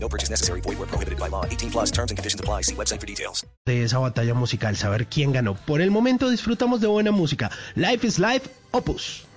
No purchase necessary. Void where prohibited by law. 18 plus terms and conditions apply. See website for details. de esa batalla musical, saber quién ganó. Por el momento disfrutamos de buena música. Life is Life, Opus.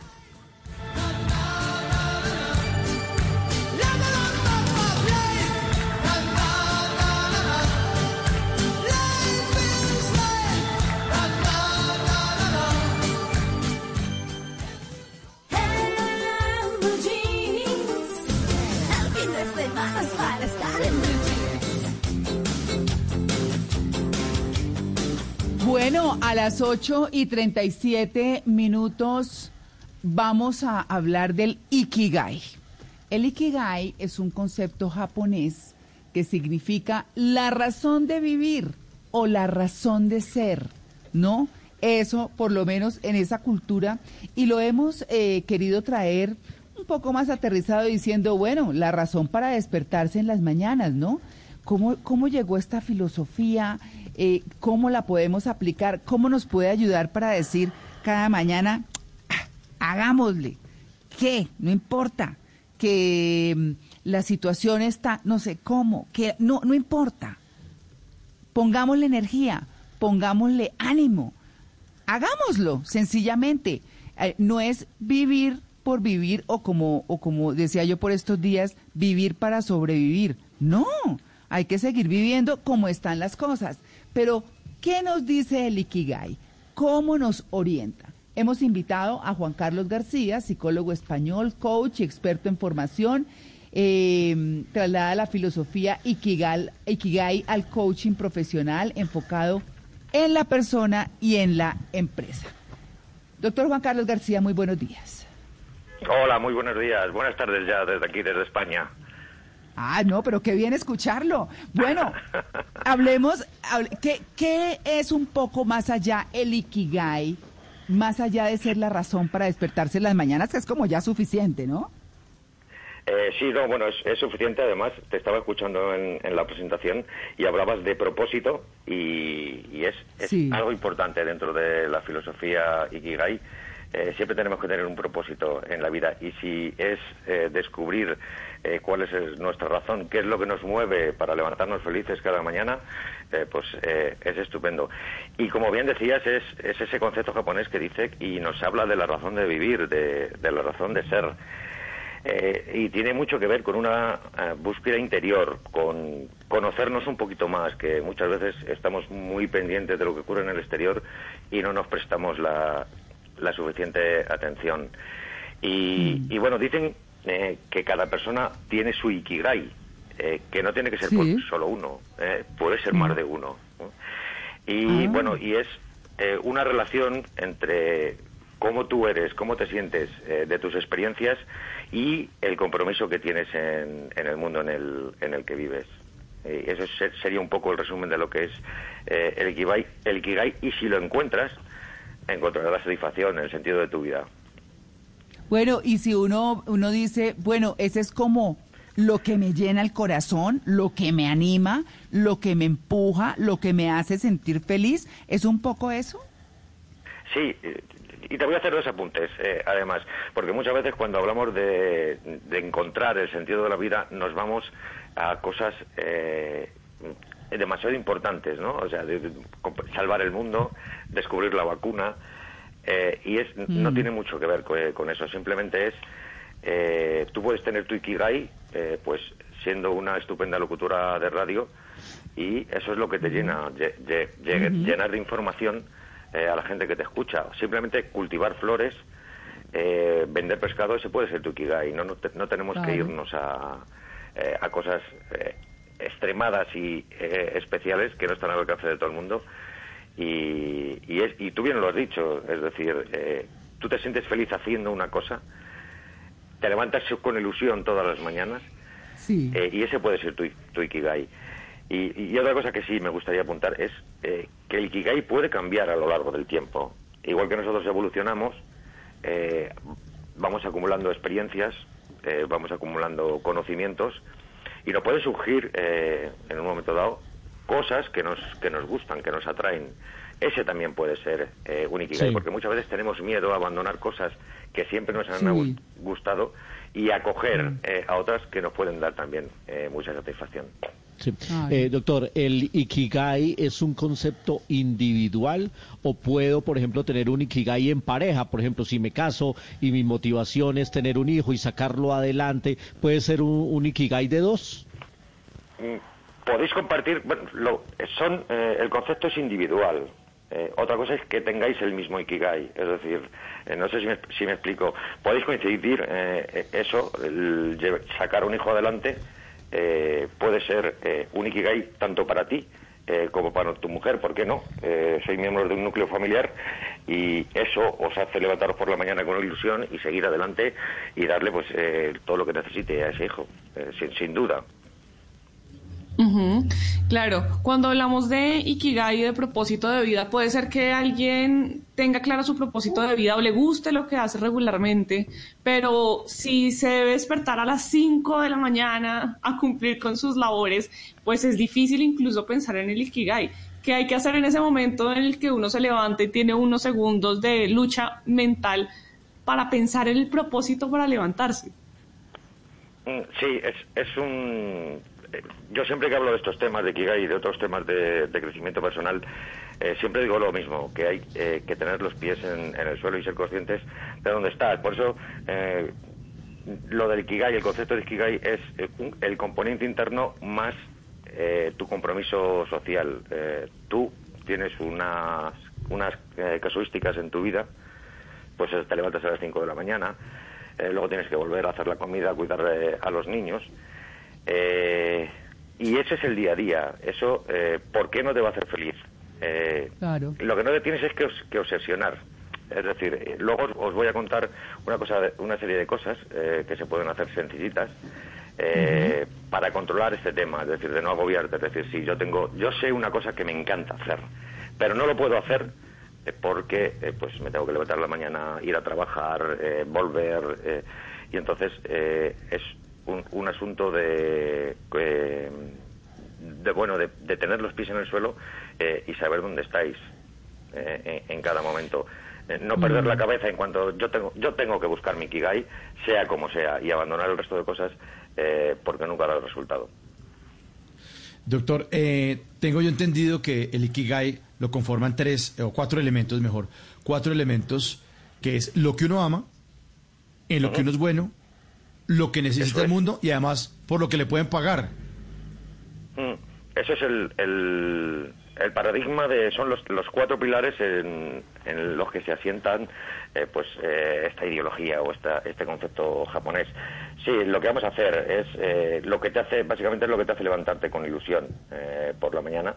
Las 8 y 37 minutos vamos a hablar del Ikigai. El Ikigai es un concepto japonés que significa la razón de vivir o la razón de ser, ¿no? Eso, por lo menos en esa cultura, y lo hemos eh, querido traer un poco más aterrizado diciendo, bueno, la razón para despertarse en las mañanas, ¿no? ¿Cómo, llegó esta filosofía? Eh, ¿Cómo la podemos aplicar? ¿Cómo nos puede ayudar para decir cada mañana, "Ah, hagámosle? ¿Qué? No importa. Que mm, la situación está, no sé cómo, que no, no importa. Pongámosle energía, pongámosle ánimo. Hagámoslo, sencillamente. Eh, no es vivir por vivir o como, o como decía yo por estos días, vivir para sobrevivir. No, hay que seguir viviendo como están las cosas. Pero, ¿qué nos dice el Ikigai? ¿Cómo nos orienta? Hemos invitado a Juan Carlos García, psicólogo español, coach y experto en formación. Eh, traslada la filosofía Ikigai, Ikigai al coaching profesional enfocado en la persona y en la empresa. Doctor Juan Carlos García, muy buenos días. Hola, muy buenos días. Buenas tardes ya desde aquí, desde España. Ah, no, pero qué bien escucharlo. Bueno, hablemos, hable- ¿qué, ¿qué es un poco más allá el Ikigai? Más allá de ser la razón para despertarse en las mañanas, que es como ya suficiente, ¿no? Eh, sí, no, bueno, es, es suficiente. Además, te estaba escuchando en, en la presentación y hablabas de propósito y, y es, es Sí. algo importante dentro de la filosofía Ikigai. Eh, siempre tenemos que tener un propósito en la vida y si es eh, descubrir eh, cuál es nuestra razón, qué es lo que nos mueve para levantarnos felices cada mañana, eh, pues eh, es estupendo. Y como bien decías, es, es ese concepto japonés que dice y nos habla de la razón de vivir, de, de la razón de ser. Y tiene mucho que ver con una búsqueda interior, con conocernos un poquito más, que muchas veces estamos muy pendientes de lo que ocurre en el exterior y no nos prestamos la, la suficiente atención. Y, y bueno, dicen eh, que cada persona tiene su ikigai, eh, que no tiene que ser Sí. por solo uno, eh, puede ser más de uno. ¿no? Y Ah. bueno, y es eh, una relación entre cómo tú eres, cómo te sientes eh, de tus experiencias y el compromiso que tienes en, en el mundo en el, en el que vives. Eso se- sería un poco el resumen de lo que es eh, el, ikigai, el Ikigai y si lo encuentras, encontrarás la satisfacción en el sentido de tu vida. Bueno, y si uno, uno dice, bueno, ese es como lo que me llena el corazón, lo que me anima, lo que me empuja, lo que me hace sentir feliz, ¿es un poco eso? Sí, y te voy a hacer dos apuntes, eh, además, porque muchas veces cuando hablamos de, de encontrar el sentido de la vida nos vamos a cosas eh, demasiado importantes, ¿no? O sea, de- salvar el mundo, descubrir la vacuna, eh, y es no Mm. tiene mucho que ver eh, con, eso, simplemente es, eh, tú puedes tener tu Ikigai, eh, pues siendo una estupenda locutora de radio, y eso es lo que te llena, lle- lle- lle- llenar de información eh, a la gente que te escucha. Simplemente cultivar flores, eh, vender pescado, ese puede ser tu Ikigai. No, no, te- no tenemos que irnos a, eh, a cosas eh, extremadas y eh, especiales que no están al alcance de todo el mundo. Y, y, es, y tú bien lo has dicho, es decir, eh, tú te sientes feliz haciendo una cosa, te levantas con ilusión todas las mañanas Sí. eh, y ese puede ser tu, tu Ikigai. Y, y otra cosa que sí me gustaría apuntar es eh, que el Ikigai puede cambiar a lo largo del tiempo. Igual que nosotros evolucionamos, eh, vamos acumulando experiencias, vamos acumulando conocimientos y nos puede surgir eh, en un momento dado cosas que nos, que nos gustan, que nos atraen. Ese también puede ser eh, un Ikigai, Sí. porque muchas veces tenemos miedo a abandonar cosas que siempre nos han Sí. gustado y acoger eh, a otras que nos pueden dar también eh, mucha satisfacción. Sí. Ay. Eh, doctor, ¿el Ikigai es un concepto individual o puedo, por ejemplo, tener un Ikigai en pareja? Por ejemplo, si me caso y mi motivación es tener un hijo y sacarlo adelante, ¿puede ser un, un Ikigai de dos? Mm, podéis compartir, bueno, lo- son, eh, el concepto es individual. Eh, otra cosa es que tengáis el mismo Ikigai, es decir, eh, no sé si me, si me explico, podéis coincidir eh, eh, eso, el sacar un hijo adelante eh, puede ser eh, un Ikigai tanto para ti eh, como para tu mujer, ¿por qué no? Eh, sois miembros de un núcleo familiar y eso os hace levantaros por la mañana con ilusión y seguir adelante y darle pues eh, todo lo que necesite a ese hijo, eh, sin, sin duda. Claro, cuando hablamos de Ikigai de propósito de vida, puede ser que alguien tenga claro su propósito de vida o le guste lo que hace regularmente, pero si se debe despertar a las 5 de la mañana a cumplir con sus labores, pues es difícil incluso pensar en el Ikigai. ¿Qué hay que hacer en ese momento en el que uno se levanta y tiene unos segundos de lucha mental para pensar en el propósito para levantarse? Mm, Sí, es, es un... eh, Yo siempre que hablo de estos temas de Kigai y de otros temas de, crecimiento personal, eh, siempre digo lo mismo, que hay eh, que tener los pies en, en el suelo y ser conscientes de dónde estás. Por eso, eh, lo del Ikigai, el concepto de Ikigai es eh, un- el componente interno más tu compromiso social. Tú tienes unas, unas casuísticas en tu vida, pues te levantas a las 5 de la mañana, luego tienes que volver a hacer la comida, cuidar eh, a los niños. Eh, y ese es el día a día. Eso, eh, ¿por qué no te va a hacer feliz? Eh, Claro. Lo que no te tienes es que, obsesionar. Es decir, eh, luego os, voy a contar una, cosa, una serie de cosas eh, que se pueden hacer sencillitas eh, para controlar este tema, es decir, de no agobiarte. Es decir, si yo tengo, yo sé una cosa que me encanta hacer, pero no lo puedo hacer eh, porque eh, pues me tengo que levantar a la mañana, ir a trabajar, eh, volver, eh, y entonces eh, es un, un asunto de, eh, de bueno, de, de tener los pies en el suelo eh, y saber dónde estáis eh, en, en cada momento. Eh, no perder la cabeza en cuanto yo tengo, yo tengo que buscar mi Kigai, sea como sea, y abandonar el resto de cosas eh, porque nunca da el resultado. Doctor, eh, tengo yo entendido que el Ikigai lo conforman tres o cuatro elementos, mejor, cuatro elementos, que es lo que uno ama, en lo que uno es bueno, lo que necesita Eso el es. mundo y además por lo que le pueden pagar. Mm, Eso es el, el, el paradigma de son los, los cuatro pilares en, en los que se asientan eh, pues eh, esta ideología o esta, este concepto japonés. Sí, lo que vamos a hacer es eh, lo que te hace básicamente es lo que te hace levantarte con ilusión eh, por la mañana.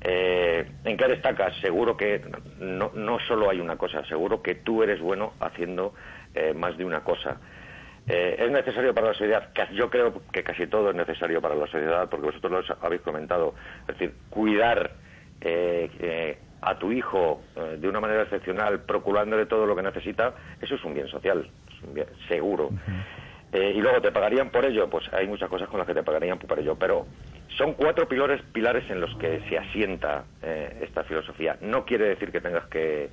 Eh, ¿En qué destacas? Seguro que no, no solo hay una cosa, seguro que tú eres bueno haciendo eh, más de una cosa. Eh, ¿Es necesario para la sociedad? Yo creo que casi todo es necesario para la sociedad, porque vosotros lo habéis comentado. Es decir, cuidar eh, eh, a tu hijo eh, de una manera excepcional, procurándole todo lo que necesita, eso es un bien social, es un bien seguro. Eh, y luego te pagarían por ello, pues hay muchas cosas con las que te pagarían por ello, pero son cuatro pilares, pilares en los que se asienta eh, esta filosofía. No quiere decir que tengas que,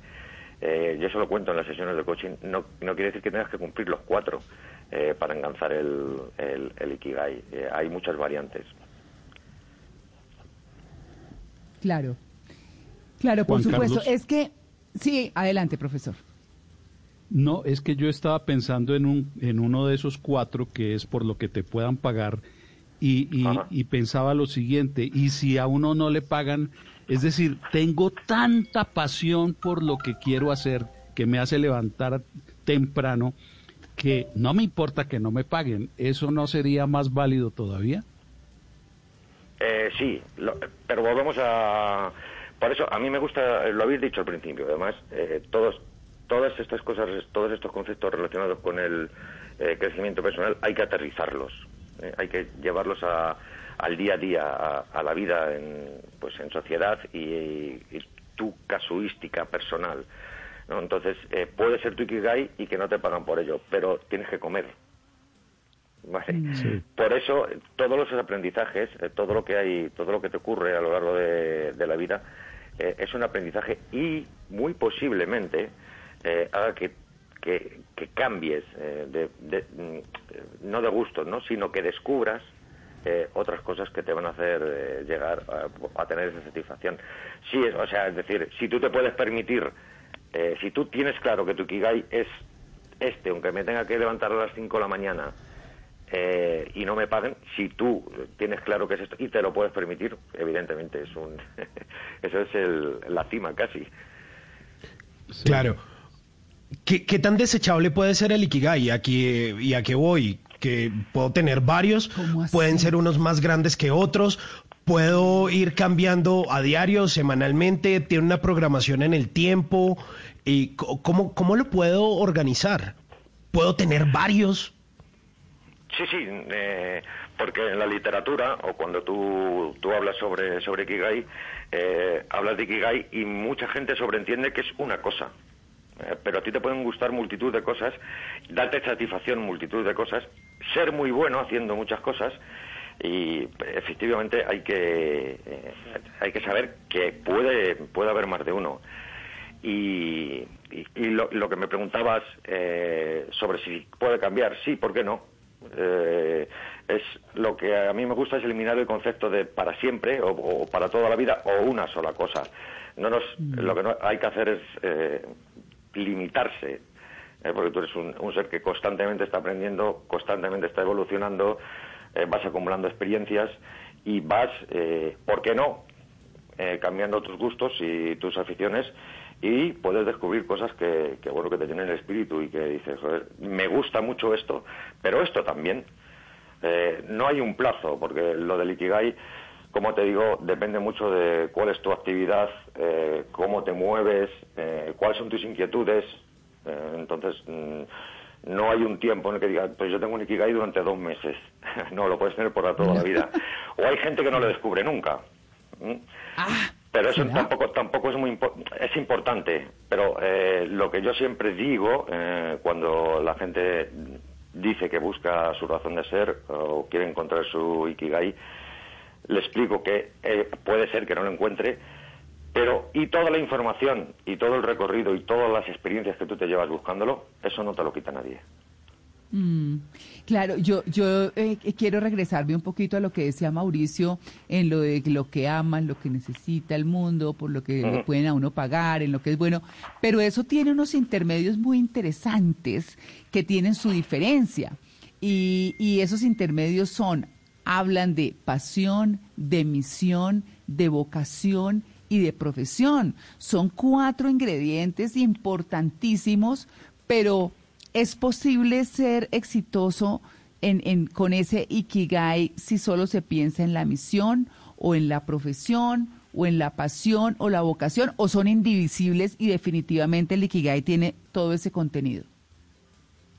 eh, yo eso lo cuento en las sesiones de coaching, no, no quiere decir que tengas que cumplir los cuatro eh, para enganzar el, el, el Ikigai. Eh, hay muchas variantes. Claro. Claro, por Juan supuesto. Carlos. Es que, sí, adelante, profesor. No, es que yo estaba pensando en, un, en uno de esos cuatro que es por lo que te puedan pagar y, y, y pensaba lo siguiente, y si a uno no le pagan, es decir, tengo tanta pasión por lo que quiero hacer que me hace levantar temprano que no me importa que no me paguen, ¿eso no sería más válido todavía? Eh, sí, lo- pero volvemos a... Por eso, a mí me gusta, lo habéis dicho al principio, además, eh, todos, todas estas cosas, todos estos conceptos relacionados con el eh, crecimiento personal, hay que aterrizarlos, eh, hay que llevarlos a, al día a día, a, a la vida en, pues en sociedad y, y tu casuística personal. ¿No? Entonces, eh, puede ser tu Ikigai y que no te pagan por ello, pero tienes que comer. ¿vale? Por eso, todos los aprendizajes, eh, todo lo que hay, todo lo que te ocurre a lo largo de, de la vida, eh, es un aprendizaje y muy posiblemente eh, haga que, que, que cambies, eh, de, de- mm, no de gustos, ¿no? sino que descubras eh, otras cosas que te van a hacer eh, llegar a, a tener esa satisfacción. Sí, es, o sea, es decir, si tú te puedes permitir, eh, si tú tienes claro que tu Kigai es este, aunque me tenga que levantar a las 5 de la mañana eh, y no me paguen, si tú tienes claro que es esto y te lo puedes permitir, evidentemente es un eso es el, la cima casi. Claro. ¿Qué, qué tan desechable puede ser el Ikigai? Aquí, ¿Y a qué voy? Que puedo tener varios, pueden ser unos más grandes que otros, puedo ir cambiando a diario, semanalmente, tiene una programación en el tiempo. Y ¿cómo, ¿Cómo lo puedo organizar? ¿Puedo tener varios? Sí, sí, eh, porque en la literatura o cuando tú, tú hablas sobre, sobre Ikigai, eh, hablas de Ikigai y mucha gente sobreentiende que es una cosa. Eh, pero a ti te pueden gustar multitud de cosas, darte satisfacción multitud de cosas, ser muy bueno haciendo muchas cosas y efectivamente hay que eh, hay que saber que puede puede haber más de uno y, y- y lo, lo que me preguntabas eh, sobre si puede cambiar, sí, ¿por qué no? Eh, es lo que a mí me gusta es eliminar el concepto de para siempre o, o para toda la vida o una sola cosa. No nos, lo que no hay que hacer es eh, limitarse, eh, porque tú eres un, un ser que constantemente está aprendiendo, constantemente está evolucionando, eh, vas acumulando experiencias y vas, eh, ¿por qué no? eh, cambiando tus gustos y tus aficiones y puedes descubrir cosas que, bueno que te tienen el espíritu y que dices joder, me gusta mucho esto pero esto también Eh, no hay un plazo porque lo del ikigai como te digo depende mucho de cuál es tu actividad eh, cómo te mueves eh, cuáles son tus inquietudes entonces mm, no hay un tiempo en el que diga, pues yo tengo un Ikigai durante dos meses. no, lo puedes tener por toda la vida. O hay gente que no lo descubre nunca. ¿Mm? pero eso tampoco tampoco es muy impo- es importante pero eh, lo que yo siempre digo eh, cuando la gente dice que busca su razón de ser o quiere encontrar su ikigai le explico que eh, puede ser que no lo encuentre pero y toda la información y todo el recorrido y todas las experiencias que tú te llevas buscándolo eso no te lo quita nadie Mm, claro, yo, yo eh, quiero regresarme un poquito a lo que decía Mauricio en lo de lo que aman, lo que necesita el mundo, por lo que le Ujú. pueden a uno pagar, en lo que es bueno, pero eso tiene unos intermedios muy interesantes que tienen su diferencia. Y, y esos intermedios son, hablan de pasión, de misión, de vocación y de profesión. Son cuatro ingredientes importantísimos, pero ¿Es posible ser exitoso en, en- con ese ikigai si solo se piensa en la misión o en la profesión o en la pasión o la vocación o son indivisibles y definitivamente el ikigai tiene todo ese contenido?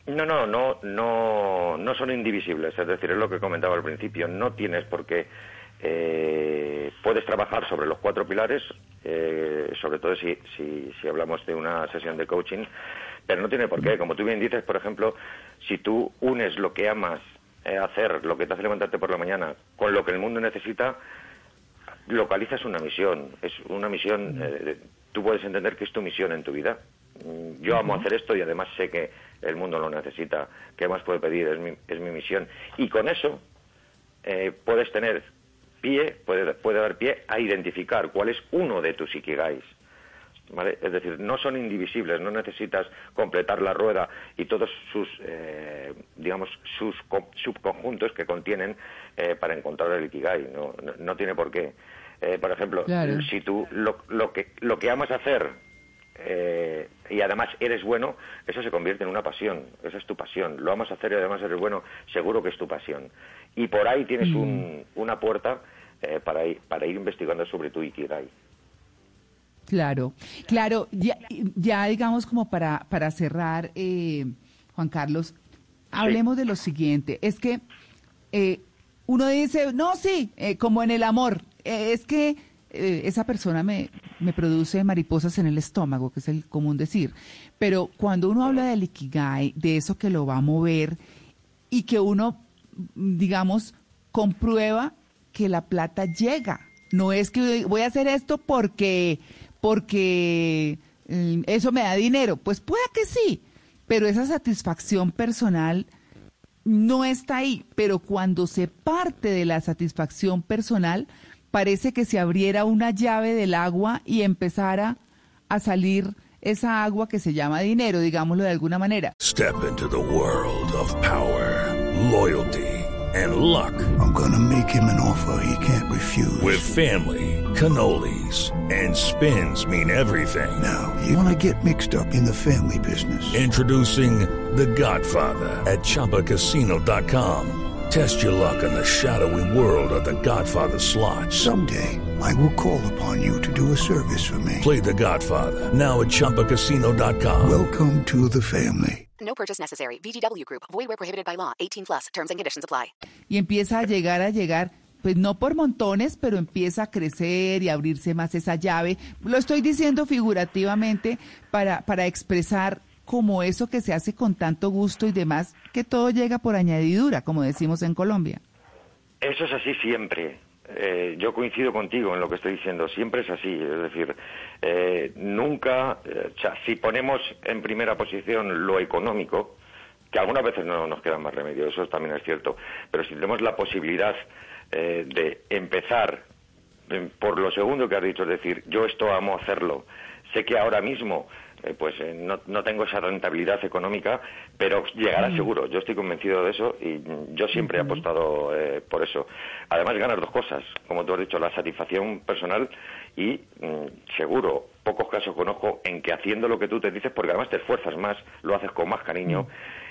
No, no, no, no, no son indivisibles. Es decir, es lo que comentaba al principio. No tienes por qué. eh, puedes trabajar sobre los cuatro pilares, eh, sobre todo si, si, si hablamos de una sesión de coaching, pero no tiene por qué. Como tú bien dices, por ejemplo, si tú unes lo que amas eh, hacer, lo que te hace levantarte por la mañana, con lo que el mundo necesita, localizas una misión. Es una misión, eh, tú puedes entender que es tu misión en tu vida. Mm, Yo amo hacer esto y además sé que el mundo lo necesita. ¿Qué más puedo pedir? Es mi, es mi misión. Y con eso eh, puedes tener pie, puede, puede dar pie a identificar cuál es uno de tus ikigais. ¿Vale? Es decir, no son indivisibles, no necesitas completar la rueda y todos sus, eh, digamos, sus co- subconjuntos que contienen eh, para encontrar el ikigai. No, no, no tiene por qué. Eh, por ejemplo, Claro. si tú lo, lo que lo que amas hacer eh, y además eres bueno, eso se convierte en una pasión. Esa es tu pasión. Lo amas hacer y además eres bueno, seguro que es tu pasión. Y por ahí tienes un- una puerta eh, para, ir, para ir investigando sobre tu ikigai. Claro, claro, ya, ya digamos como para, para cerrar, eh, Juan Carlos, hablemos de lo siguiente, es que uno dice, no, sí, como en el amor, es que eh, esa persona me, me produce mariposas en el estómago, que es el común decir. Pero cuando uno habla del ikigai, de eso que lo va a mover y que uno, digamos, comprueba que la plata llega. No es que voy a hacer esto porque, porque mm, eso me da dinero. Pues puede que sí, pero esa satisfacción personal no está ahí. Pero cuando se parte de la satisfacción personal, parece que se abriera una llave del agua y empezara a salir esa agua que se llama dinero, digámoslo de alguna manera. Step into the world of power, loyalty and luck. I'm gonna make him an offer he can't refuse. With family, cannolis and spins mean everything. Now, you wanna get mixed up in the family business. Introducing The Godfather at ChumbaCasino.com. Test your luck in the shadowy world of The Godfather slot. Someday, I will call upon you to do a service for me. Play The Godfather now at ChumbaCasino.com. Welcome to the family. No purchase necessary. VGW Group. Void where prohibited by law. 18 plus. Terms and conditions apply. Y empieza a llegar, a llegar, pues no por montones, pero empieza a crecer y a abrirse más esa llave. Lo estoy diciendo figurativamente para, para expresar como eso que se hace con tanto gusto y demás, que todo llega por añadidura, como decimos en Colombia. Eso es así siempre. Eh, yo coincido contigo en lo que estoy diciendo, siempre es así, es decir, eh, nunca, eh, si ponemos en primera posición lo económico, que algunas veces no nos queda más remedio, eso también es cierto, pero si tenemos la posibilidad eh, de empezar por lo segundo que has dicho, es decir, yo esto amo hacerlo, sé que ahora mismo eh, pues eh, no, no tengo esa rentabilidad económica, pero llegará seguro. Yo estoy convencido de eso y mm, yo siempre he apostado eh, por eso. Además, ganas dos cosas, como tú has dicho, la satisfacción personal y mm, seguro, pocos casos conozco en que haciendo lo que tú te dices, porque además te esfuerzas más, lo haces con más cariño,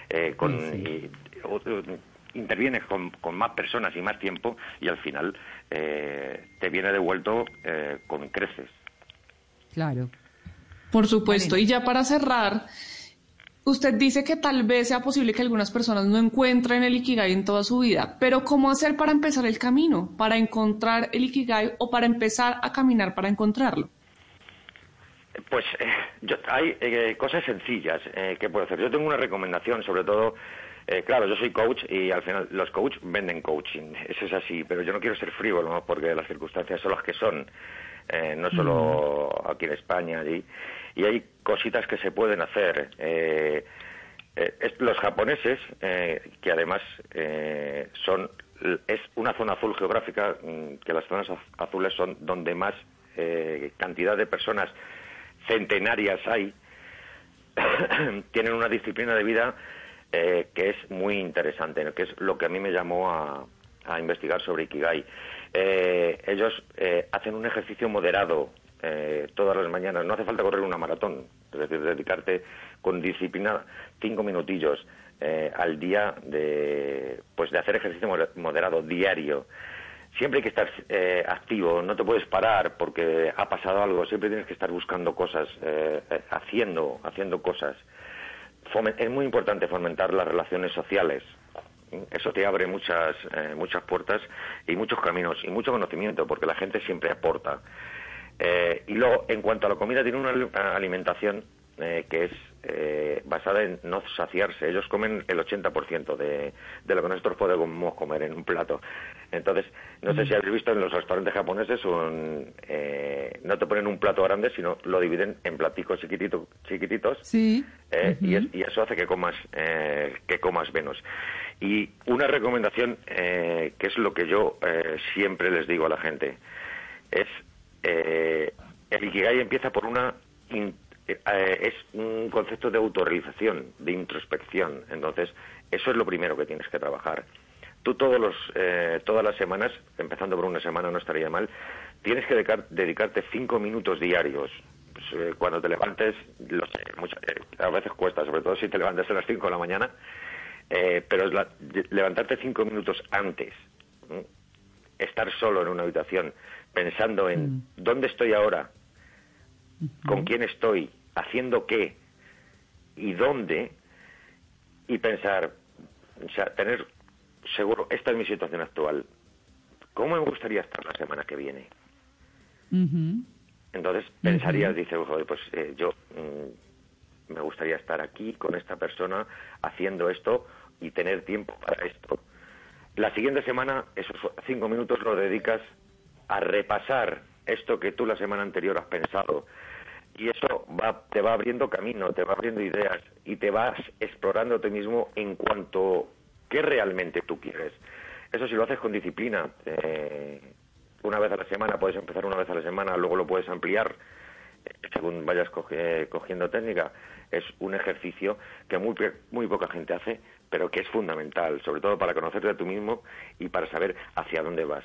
eh, con, y, o- intervienes con, con más personas y más tiempo y al final eh, te viene devuelto eh, con creces. Claro. Por supuesto. Y ya para cerrar, usted dice que tal vez sea posible que algunas personas no encuentren el Ikigai en toda su vida, pero ¿cómo hacer para empezar el camino, para encontrar el Ikigai o para empezar a caminar para encontrarlo? Pues eh, yo- hay eh, cosas sencillas eh, que puedo hacer. Yo tengo una recomendación, sobre todo, eh, claro, yo soy coach y al final los coach venden coaching, eso es así, pero yo no quiero ser frívolo, ¿no? porque las circunstancias son las que son, eh, no solo aquí en España, allí, y hay cositas que se pueden hacer. Eh, eh, los japoneses, eh, que además eh, son es una zona azul geográfica, mm, que las zonas az- azules son donde más cantidad de personas centenarias hay, tienen una disciplina de vida eh, que es muy interesante, que es lo que a mí me llamó a, a investigar sobre Ikigai. Eh, ellos eh, hacen un ejercicio moderado eh, todas las mañanas, no hace falta correr una maratón, es decir, dedicarte con disciplina cinco minutillos eh, al día de, pues de hacer ejercicio moder- moderado diario siempre hay que estar eh, activo, no te puedes parar porque ha pasado algo, siempre tienes que estar buscando cosas, eh, eh, haciendo, haciendo cosas. Es muy importante fomentar las relaciones sociales. Eso te abre muchas, eh, muchas puertas y muchos caminos y mucho conocimiento porque la gente siempre aporta. Eh, y luego, en cuanto a la comida, tiene una ali- alimentación eh, que es eh, basada en no saciarse. Ellos comen el 80% de, de lo que nosotros podemos comer en un plato. Entonces, no sé si habéis visto en los restaurantes japoneses, un, eh, no te ponen un plato grande, sino lo dividen en platicos chiquitito- chiquititos. Sí. Eh, y, es- y eso hace que comas eh, que comas menos y una recomendación eh, que es lo que yo eh, siempre les digo a la gente es eh, el ikigai empieza por una eh, es un concepto de autorrealización de introspección. Entonces eso es lo primero que tienes que trabajar. Tú todos los eh, todas las semanas empezando por una semana no estaría mal tienes que dedicar- dedicarte cinco minutos diarios. Pues, eh, cuando te levantes, lo eh, a veces cuesta, sobre todo si te levantas a las 5 de la mañana, pero es la- levantarte cinco minutos antes, estar solo en una habitación, pensando en dónde estoy ahora, con quién estoy, haciendo qué y dónde, y pensar, o sea, tener seguro, esta es mi situación actual. ¿Cómo me gustaría estar la semana que viene? Entonces pensarías, dice, joder, pues eh, yo mm, me gustaría estar aquí con esta persona haciendo esto y tener tiempo para esto. La siguiente semana, esos cinco minutos los dedicas a repasar esto que tú la semana anterior has pensado. Y eso va, te va abriendo camino, te va abriendo ideas y te vas explorando a ti mismo en cuanto qué realmente tú quieres. Eso si lo haces con disciplina, eh, una vez a la semana, puedes empezar una vez a la semana, luego lo puedes ampliar eh, según vayas cogiendo técnica. Es un ejercicio que muy, muy poca gente hace, pero que es fundamental, sobre todo para conocerte a tú mismo y para saber hacia dónde vas.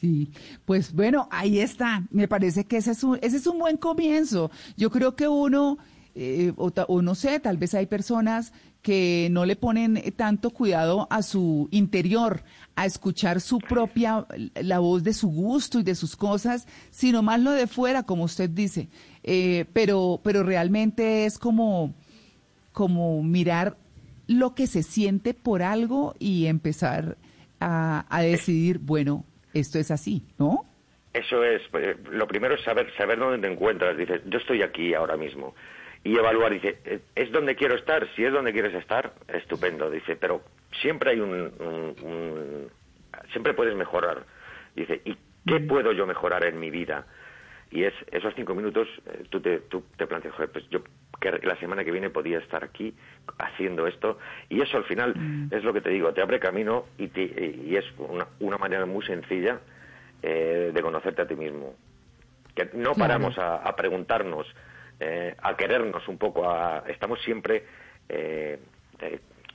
Sí, pues bueno, ahí está. Me parece que ese es un, ese es un buen comienzo. Yo creo que uno, eh, o, no sé, tal vez hay personas que no le ponen tanto cuidado a su interior, a escuchar su propia, la voz de su gusto y de sus cosas, sino más lo de fuera, como usted dice. Eh, pero, pero realmente es como, como mirar lo que se siente por algo y empezar a, a decidir, bueno, esto es así, ¿no? Eso es, eh, lo primero es saber, saber dónde te encuentras. Dices, yo estoy aquí ahora mismo. Y evaluar, dice, eh, ¿es donde quiero estar? Si es donde quieres estar, estupendo. Dice, pero siempre hay un, siempre puedes mejorar. Dice, ¿y qué mm. puedo yo mejorar en mi vida? Y es esos cinco minutos, eh, tú te, tú te planteas, joder, pues yo que la semana que viene podía estar aquí haciendo esto. Y eso al final mm. es lo que te digo, te abre camino y, y es una, una, manera muy sencilla eh, de conocerte a ti mismo. Que no paramos a, preguntarnos, eh, a querernos un poco, a, estamos siempre,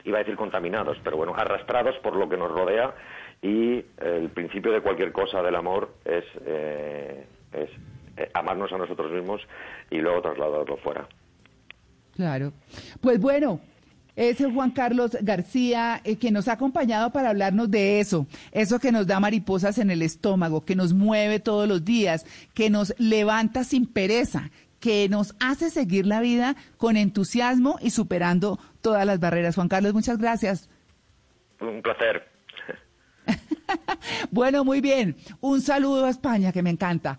iba a decir contaminados, pero bueno, arrastrados por lo que nos rodea y el principio de cualquier cosa del amor es, es eh, amarnos a nosotros mismos y luego trasladarlo fuera. Claro. Pues bueno, es Juan Carlos García, eh, que nos ha acompañado para hablarnos de eso, eso que nos da mariposas en el estómago, que nos mueve todos los días, que nos levanta sin pereza, que nos hace seguir la vida con entusiasmo y superando todas las barreras. Juan Carlos, muchas gracias. Un placer. bueno, muy bien. Un saludo a España, que me encanta.